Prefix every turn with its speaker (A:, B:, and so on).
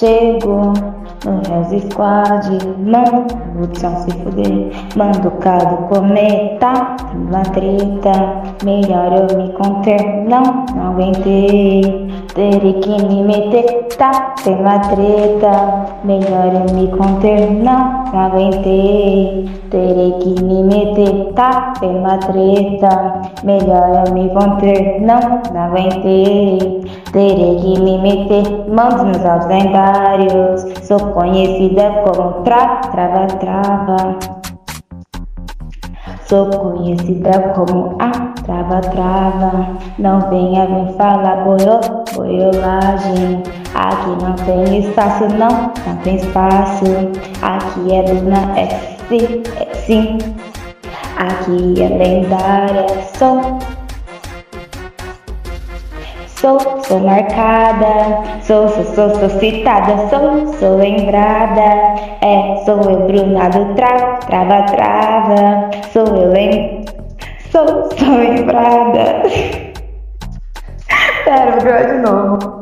A: Chegou no Res Squad, mano, Hudson se fuder, mando o cado comer, tá? Uma treta, melhor eu me conter, não, não aguentei, terei que me meter, tá? Uma treta, melhor eu me conter, não, não aguentei, terei que me meter, tá? Uma treta, melhor eu me conter, não, não aguentei, terei que me meter, mando nos altos sou conhecida como tra, trava, trava. Sou conhecida como a trava, trava. Não venha me falar boiolagem. Aqui não tem espaço, não, não tem espaço. Aqui é Luna FC, é sim. Aqui é lendária, sou Sou, sou marcada, sou, sou, sou, sou citada, sou, sou lembrada. É, sou eu, Bruna do tra, trava, trava. Sou eu, lem... Sou, sou lembrada. Pera, vou de novo.